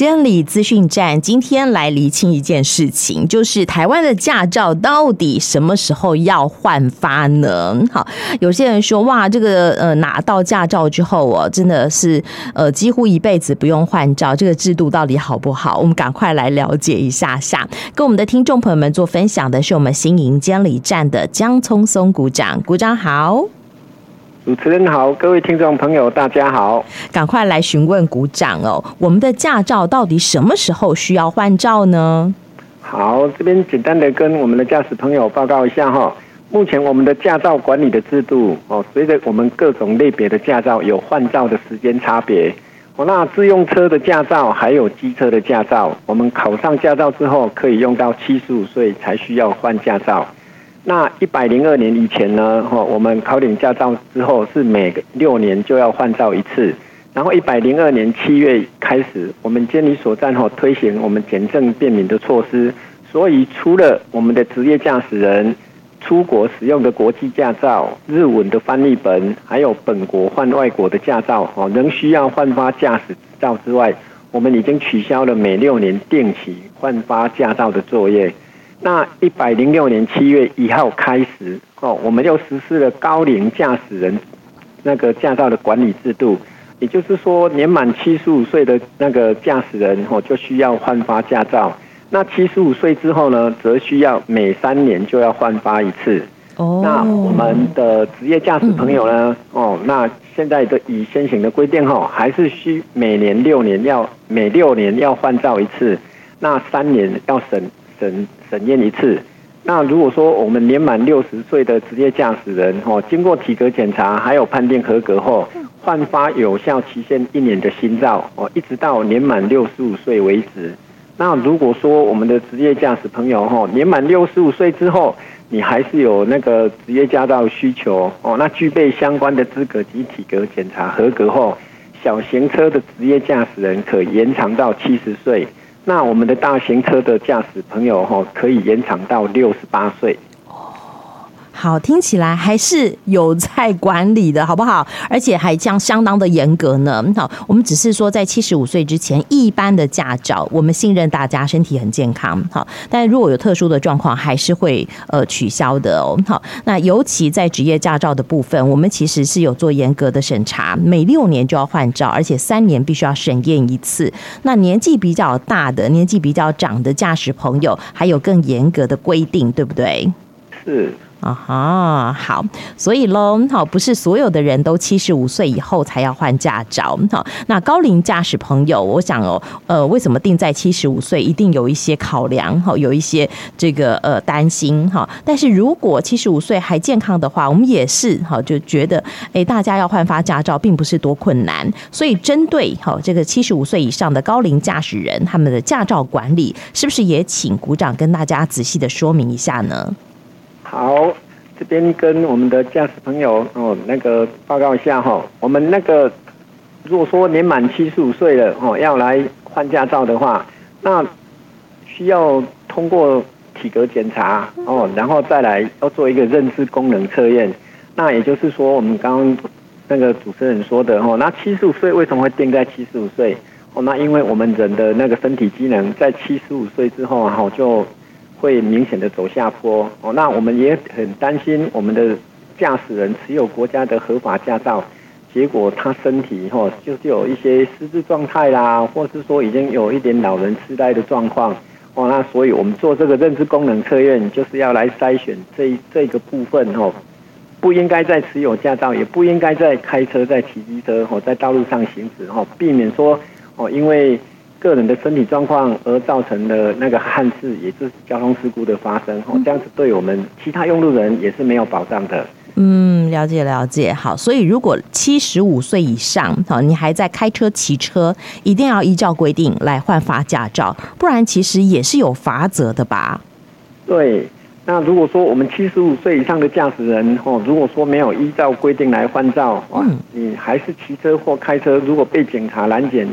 监理资讯站今天来厘清一件事情，就是台湾的驾照到底什么时候要换发呢？好，有些人说哇，这个呃拿到驾照之后哦，真的是呃几乎一辈子不用换照，这个制度到底好不好？我们赶快来了解一下下。跟我们的听众朋友们做分享的是我们新营监理站的江聪松股长，股长好。主持人好，各位听众朋友，大家好。赶快来询问鼓掌哦，我们的驾照到底什么时候需要换照呢？好，这边简单的跟我们的驾驶朋友报告一下哈。目前我们的驾照管理的制度哦，随着我们各种类别的驾照有换照的时间差别哦。那自用车的驾照还有机车的驾照，我们考上驾照之后，可以用到七十五岁才需要换驾照。那一百零二年以前呢？哈，我们考领驾照之后是每六年就要换照一次。然后一百零二年七月开始，我们监理所站哈推行我们简政便民的措施，所以除了我们的职业驾驶人出国使用的国际驾照、日文的翻译本，还有本国换外国的驾照，哦，仍需要换发驾驶照之外，我们已经取消了每六年定期换发驾照的作业。那一百零六年七月一号开始，哦，我们又实施了高龄驾驶人那个驾照的管理制度，也就是说，年满七十五岁的那个驾驶人，哦，就需要换发驾照。那七十五岁之后呢，则需要每三年就要换发一次。哦，那我们的职业驾驶朋友呢，哦，那现在的以现行的规定，哦，还是需每年六年要每六年要换照一次，那三年要审审。审验一次。那如果说我们年满六十岁的职业驾驶人，哦，经过体格检查还有判定合格后，换发有效期限一年的新照，哦，一直到年满六十五岁为止。那如果说我们的职业驾驶朋友，哈，年满六十五岁之后，你还是有那个职业驾照需求，哦，那具备相关的资格及体格检查合格后，小型车的职业驾驶人可延长到七十岁。那我们的大型车的驾驶朋友哈，可以延长到六十八岁。好，听起来还是有在管理的，好不好？而且还将相当的严格呢。好，我们只是说在七十五岁之前，一般的驾照，我们信任大家身体很健康。好，但如果有特殊的状况，还是会呃取消的哦。好，那尤其在职业驾照的部分，我们其实是有做严格的审查，每六年就要换照，而且三年必须要审验一次。那年纪比较大的、年纪比较长的驾驶朋友，还有更严格的规定，对不对？是。啊哈，好，所以喽，好，不是所有的人都七十五岁以后才要换驾照。好，那高龄驾驶朋友，我想哦，呃，为什么定在七十五岁？一定有一些考量，好，有一些这个呃担心哈。但是如果七十五岁还健康的话，我们也是好，就觉得哎，大家要换发驾照并不是多困难。所以针对好这个七十五岁以上的高龄驾驶人，他们的驾照管理，是不是也请股长跟大家仔细的说明一下呢？好，这边跟我们的驾驶朋友哦，那个报告一下哈，我们那个如果说年满七十五岁了哦，要来换驾照的话，那需要通过体格检查哦，然后再来要做一个认知功能测验。那也就是说，我们刚刚那个主持人说的哦，那七十五岁为什么会定在七十五岁？哦，那因为我们人的那个身体机能在七十五岁之后啊，就会明显的走下坡哦，那我们也很担心我们的驾驶人持有国家的合法驾照，结果他身体哈就就有一些失智状态啦，或是说已经有一点老人痴呆的状况哦，那所以我们做这个认知功能测验，就是要来筛选这这个部分哦，不应该再持有驾照，也不应该再开车、再骑机车哦，在道路上行驶哦，避免说哦，因为。个人的身体状况而造成的那个憾事，也就是交通事故的发生，哦，这样子对我们其他用路人也是没有保障的。嗯，了解了解。好，所以如果七十五岁以上，好，你还在开车骑车，一定要依照规定来换发驾照，不然其实也是有罚则的吧？对。那如果说我们七十五岁以上的驾驶人，哦，如果说没有依照规定来换照，哇，你还是骑车或开车，如果被警察拦检。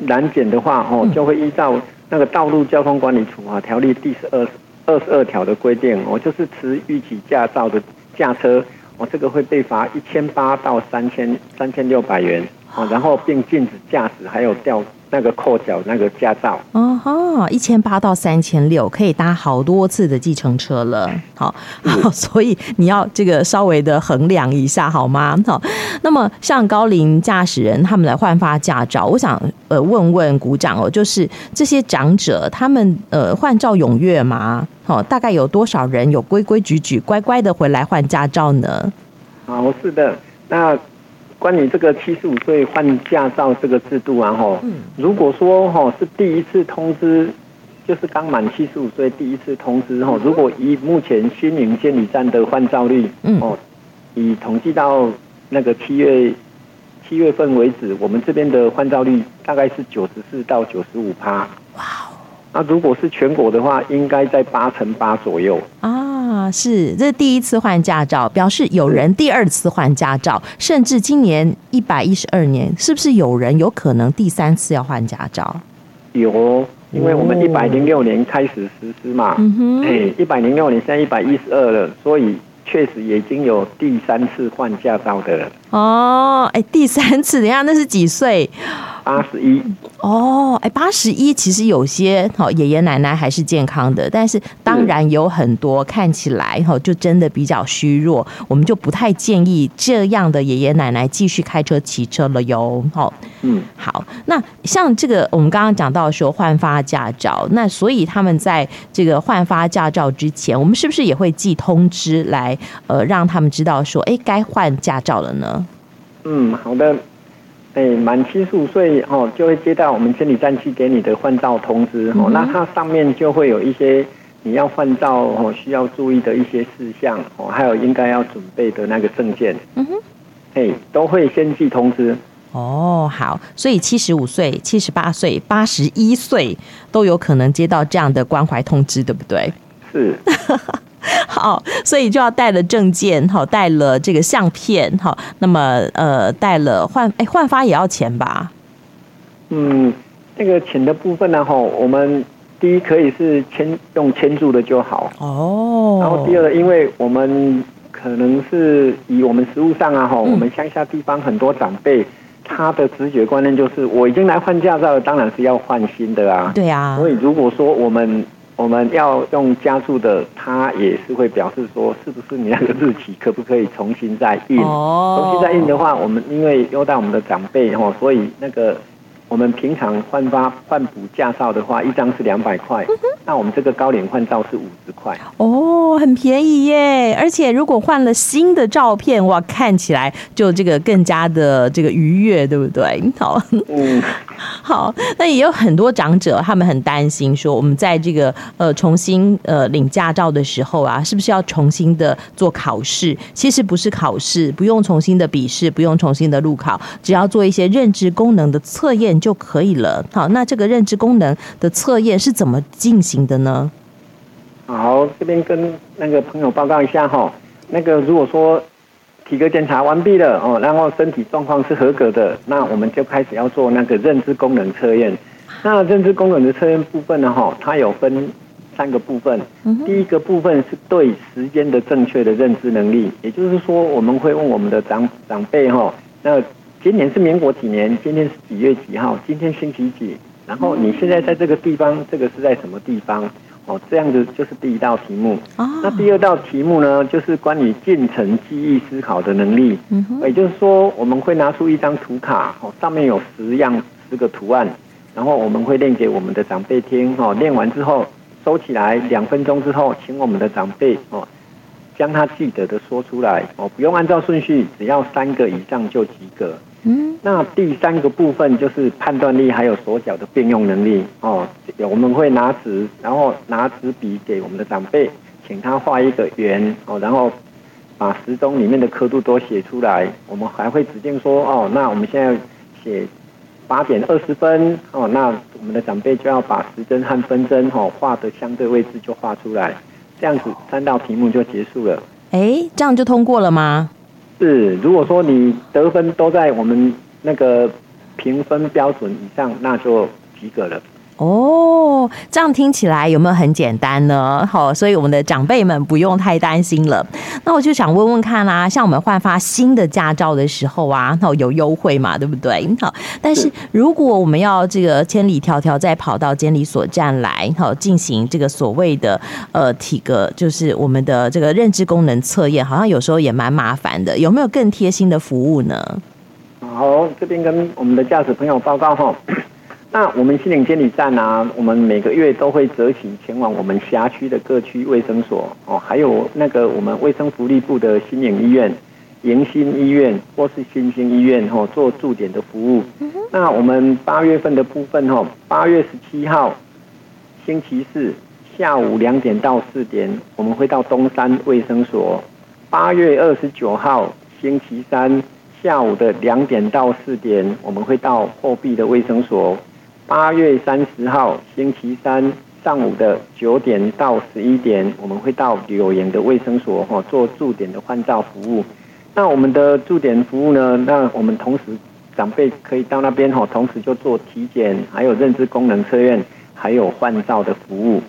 拦检的话，哦，就会依照那个《道路交通管理处罚条例》第十二二十二条的规定，哦，就是持逾期驾照的驾车，哦，这个会被罚一千八到三千三千六百元，哦，然后并禁止驾驶，还有吊那个扣缴那个驾照。哦哈，一千八到三千六，可以搭好多次的计程车了。好，好，所以你要这个稍微的衡量一下好吗？好，那么像高龄驾驶人他们来换发驾照，我想呃问问鼓掌哦，就是这些长者他们呃换照踊跃吗？好，大概有多少人有规规矩矩乖乖的回来换驾照呢？好，是的，那。关于这个七十五岁换驾照这个制度啊，吼，如果说吼是第一次通知，就是刚满七十五岁第一次通知吼，如果以目前新营监理站的换照率，哦，以统计到那个七月七月份为止，我们这边的换照率大概是九十四到九十五趴。哇哦，那如果是全国的话，应该在八成八左右。啊。啊，是，这是第一次换驾照，表示有人第二次换驾照，甚至今年一百一十二年，是不是有人有可能第三次要换驾照？有，因为我们一百零六年开始实施嘛，嗯哼，哎，一百零六年现在一百一十二了，所以确实已经有第三次换驾照的了。哦，哎，第三次，等下那是几岁？八十一哦，哎，八十一其实有些好爷爷奶奶还是健康的，但是当然有很多看起来哈就真的比较虚弱，我们就不太建议这样的爷爷奶奶继续开车骑车了哟。好，嗯，好，那像这个我们刚刚讲到说换发驾照，那所以他们在这个换发驾照之前，我们是不是也会寄通知来呃让他们知道说，哎，该换驾照了呢？嗯，好的。哎，满七十五岁哦，就会接到我们监理站寄给你的换照通知哦。那它上面就会有一些你要换照哦需要注意的一些事项哦，还有应该要准备的那个证件。嗯哼，哎，都会先寄通知。哦，好，所以七十五岁、七十八岁、八十一岁都有可能接到这样的关怀通知，对不对？是。好，所以就要带了证件，好，带了这个相片，好，那么呃，带了换哎换发也要钱吧？嗯，这个钱的部分呢，哈，我们第一可以是签用签注的就好哦。然后第二，因为我们可能是以我们实物上啊，哈，我们乡下地方很多长辈，他的直觉观念就是我已经来换驾照了，当然是要换新的啊。对啊。所以如果说我们我们要用加注的，它也是会表示说，是不是你那个日期可不可以重新再印？哦，重新再印的话，我们因为优待我们的长辈哦，所以那个。我们平常换发换补驾照的话，一张是两百块，那我们这个高龄换照是五十块。哦，很便宜耶！而且如果换了新的照片，哇，看起来就这个更加的这个愉悦，对不对？好，嗯，好。那也有很多长者，他们很担心说，我们在这个呃重新呃领驾照的时候啊，是不是要重新的做考试？其实不是考试，不用重新的笔试，不用重新的路考，只要做一些认知功能的测验。就可以了。好，那这个认知功能的测验是怎么进行的呢？好，这边跟那个朋友报告一下哈。那个如果说体格检查完毕了哦，然后身体状况是合格的，那我们就开始要做那个认知功能测验。那认知功能的测验部分呢，哈，它有分三个部分。第一个部分是对时间的正确的认知能力，也就是说，我们会问我们的长长辈哈，那。今年是民国几年？今天是几月几号？今天星期几？然后你现在在这个地方，这个是在什么地方？哦，这样子就是第一道题目。那第二道题目呢，就是关于进程记忆思考的能力。嗯哼。也就是说，我们会拿出一张图卡，哦，上面有十样十个图案，然后我们会练给我们的长辈听。哦，练完之后收起来，两分钟之后，请我们的长辈哦。将他记得的说出来哦，不用按照顺序，只要三个以上就及格。嗯，那第三个部分就是判断力还有手脚的变用能力哦。我们会拿纸，然后拿纸笔给我们的长辈，请他画一个圆哦，然后把时钟里面的刻度都写出来。我们还会指定说哦，那我们现在写八点二十分哦，那我们的长辈就要把时针和分针哦画的相对位置就画出来。这样子三道题目就结束了。哎，这样就通过了吗？是，如果说你得分都在我们那个评分标准以上，那就及格了。哦。哦，这样听起来有没有很简单呢？好，所以我们的长辈们不用太担心了。那我就想问问看啦、啊，像我们换发新的驾照的时候啊，那有优惠嘛，对不对？好，但是如果我们要这个千里迢迢再跑到监理所站来，好进行这个所谓的呃体格，就是我们的这个认知功能测验，好像有时候也蛮麻烦的。有没有更贴心的服务呢？好，这边跟我们的驾驶朋友报告哈。那我们心灵监理站啊，我们每个月都会择期前往我们辖区的各区卫生所哦，还有那个我们卫生福利部的新营医院、迎新医院或是新兴医院哈，做驻点的服务。那我们八月份的部分哈，八月十七号星期四下午两点到四点，我们会到东山卫生所；八月二十九号星期三下午的两点到四点，我们会到后壁的卫生所。八月三十号星期三上午的九点到十一点，我们会到柳岩的卫生所哈做驻点的换照服务。那我们的驻点服务呢？那我们同时长辈可以到那边哈，同时就做体检，还有认知功能测验，还有换照的服务。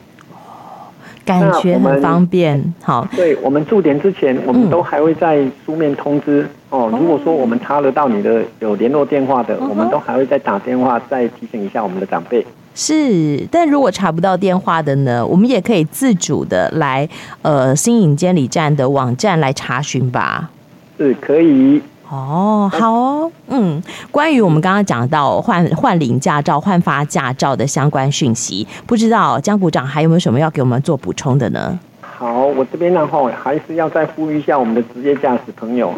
感觉很方便，好。对，我们驻点之前，我们都还会在书面通知、嗯、哦。如果说我们查得到你的有联络电话的，嗯、我们都还会再打电话再提醒一下我们的长辈。是，但如果查不到电话的呢？我们也可以自主的来呃新影监理站的网站来查询吧。是可以。哦，好哦，嗯，关于我们刚刚讲到换换领驾照、换发驾照的相关讯息，不知道江股长还有没有什么要给我们做补充的呢？好，我这边呢哈，还是要再呼吁一下我们的职业驾驶朋友，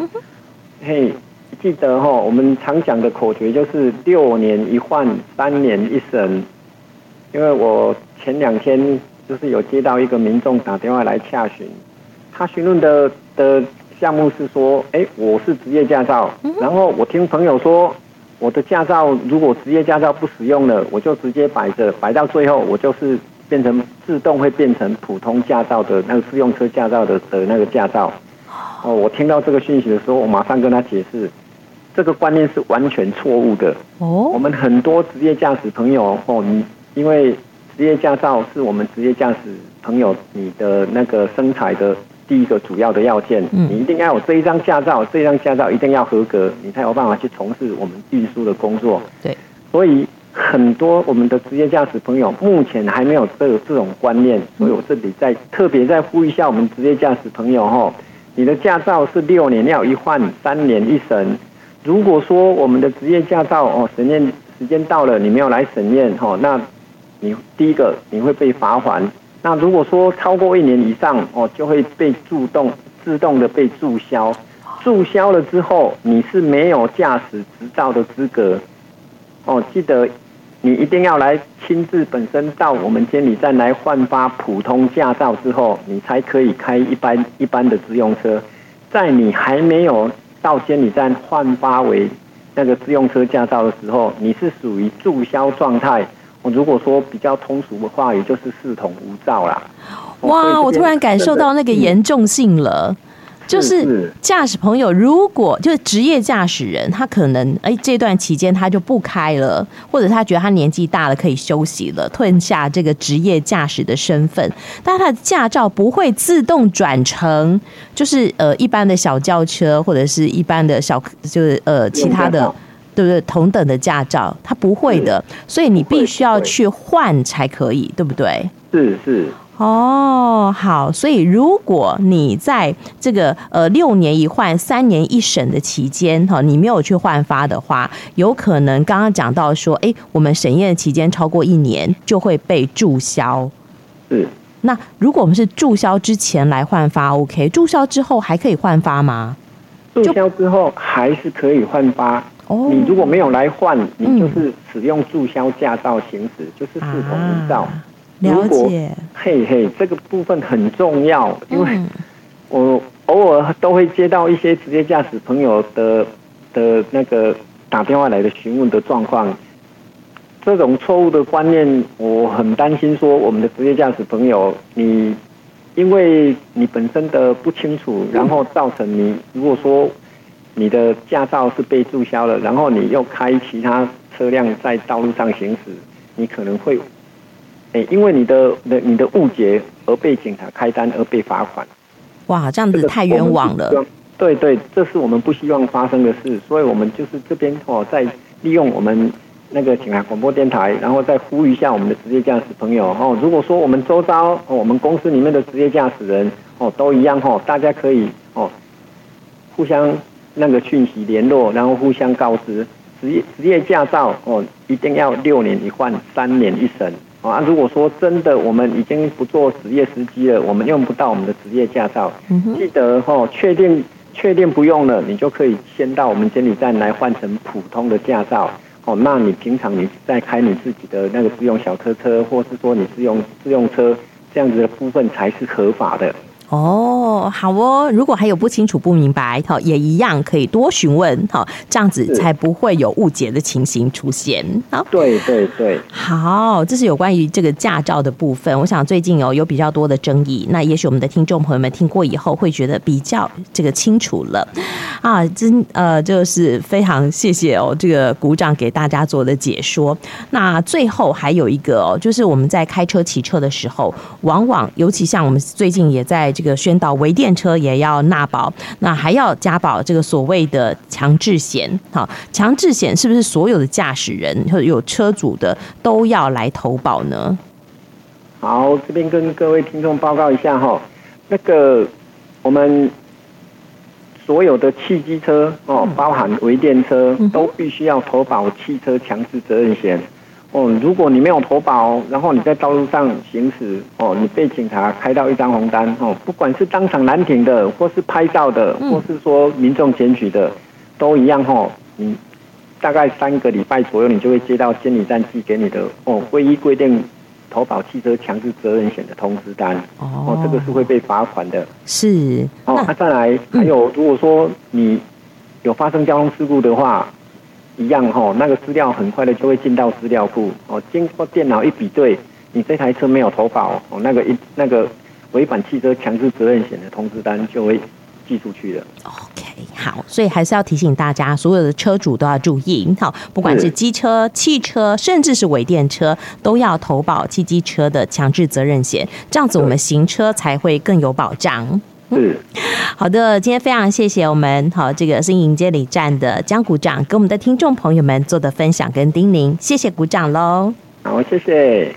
嘿，记得哈，我们常讲的口诀就是六年一换，三年一审。因为我前两天就是有接到一个民众打电话来洽询，他询问的的。项目是说，哎，我是职业驾照，然后我听朋友说，我的驾照如果职业驾照不使用了，我就直接摆着，摆到最后，我就是变成自动会变成普通驾照的那个自用车驾照的的那个驾照。哦，我听到这个讯息的时候，我马上跟他解释，这个观念是完全错误的。哦，我们很多职业驾驶朋友哦，你因为职业驾照是我们职业驾驶朋友你的那个生财的。第一个主要的要件，你一定要有这一张驾照，这一张驾照一定要合格，你才有办法去从事我们运输的工作。对，所以很多我们的职业驾驶朋友目前还没有这个这种观念，所以我这里在特别再呼吁一下我们职业驾驶朋友哈，你的驾照是六年要一换，三年一审。如果说我们的职业驾照哦审验时间到了，你没有来审验哈，那你第一个你会被罚锾。那如果说超过一年以上哦，就会被自动自动的被注销，注销了之后你是没有驾驶执照的资格哦。记得你一定要来亲自本身到我们监理站来换发普通驾照之后，你才可以开一般一般的自用车。在你还没有到监理站换发为那个自用车驾照的时候，你是属于注销状态。我如果说比较通俗的话，也就是视同无照啦。哇，我突然感受到那个严重性了。就是驾驶朋友，如果就是职业驾驶人，他可能哎这段期间他就不开了，或者他觉得他年纪大了可以休息了，吞下这个职业驾驶的身份，但他的驾照不会自动转成就是呃一般的小轿车或者是一般的小就是呃其他的。对不对？同等的驾照，他不会的，所以你必须要去换才可以，对不对？是是。哦，好，所以如果你在这个呃六年一换、三年一审的期间，哈，你没有去换发的话，有可能刚刚讲到说，哎，我们审验的期间超过一年，就会被注销。是。那如果我们是注销之前来换发，OK？注销之后还可以换发吗？注销之后还是可以换发。哦，你如果没有来换，你就是使用注销驾照行驶，嗯、就是视同无照。了解。嘿嘿，这个部分很重要，因为我偶尔都会接到一些职业驾驶朋友的的那个打电话来的询问的状况。这种错误的观念，我很担心说我们的职业驾驶朋友，你因为你本身的不清楚，然后造成你如果说。你的驾照是被注销了，然后你又开其他车辆在道路上行驶，你可能会哎，因为你的的你的误解而被警察开单而被罚款。哇，这样子太冤枉了。对对，这是我们不希望发生的事，所以我们就是这边哦，在利用我们那个警察广播电台，然后再呼吁一下我们的职业驾驶朋友哦。如果说我们周遭哦，我们公司里面的职业驾驶人哦都一样哦，大家可以哦互相那个讯息联络，然后互相告知职业职业驾照哦一定要六年一换，三年一审啊。如果说真的我们已经不做职业司机了，我们用不到我们的职业驾照，记得哦确定。确定不用了，你就可以先到我们监理站来换成普通的驾照。哦，那你平常你在开你自己的那个自用小客车，或是说你自用自用车这样子的部分才是合法的。哦，好哦。如果还有不清楚、不明白，好，也一样可以多询问，好，这样子才不会有误解的情形出现。好，对对对，好，这是有关于这个驾照的部分。我想最近哦有比较多的争议，那也许我们的听众朋友们听过以后会觉得比较这个清楚了啊。真呃，就是非常谢谢哦，这个鼓掌给大家做的解说。那最后还有一个哦，就是我们在开车、骑车的时候，往往尤其像我们最近也在。这个宣导微电车也要纳保，那还要加保这个所谓的强制险。好，强制险是不是所有的驾驶人或者有车主的都要来投保呢？好，这边跟各位听众报告一下哈，那个我们所有的汽机车哦，包含微电车，都必须要投保汽车强制责任险。哦，如果你没有投保，然后你在道路上行驶，哦，你被警察开到一张红单，哦，不管是当场拦停的，或是拍照的，或是说民众检举的，都一样，哦，你大概三个礼拜左右，你就会接到监理站寄给你的，哦，唯一规定投保汽车强制责任险的通知单，哦，这个是会被罚款的。是。哦，那再来，还有，如果说你有发生交通事故的话。一样哈，那个资料很快的就会进到资料库哦，经过电脑一比对，你这台车没有投保哦，那个一那个违反汽车强制责任险的通知单就会寄出去了。OK，好，所以还是要提醒大家，所有的车主都要注意，好，不管是机车、汽车，甚至是微电车，都要投保汽机车的强制责任险，这样子我们行车才会更有保障。是，好的，今天非常谢谢我们好这个新营监理站的江股长跟我们的听众朋友们做的分享跟叮咛，谢谢股长喽。好，谢谢。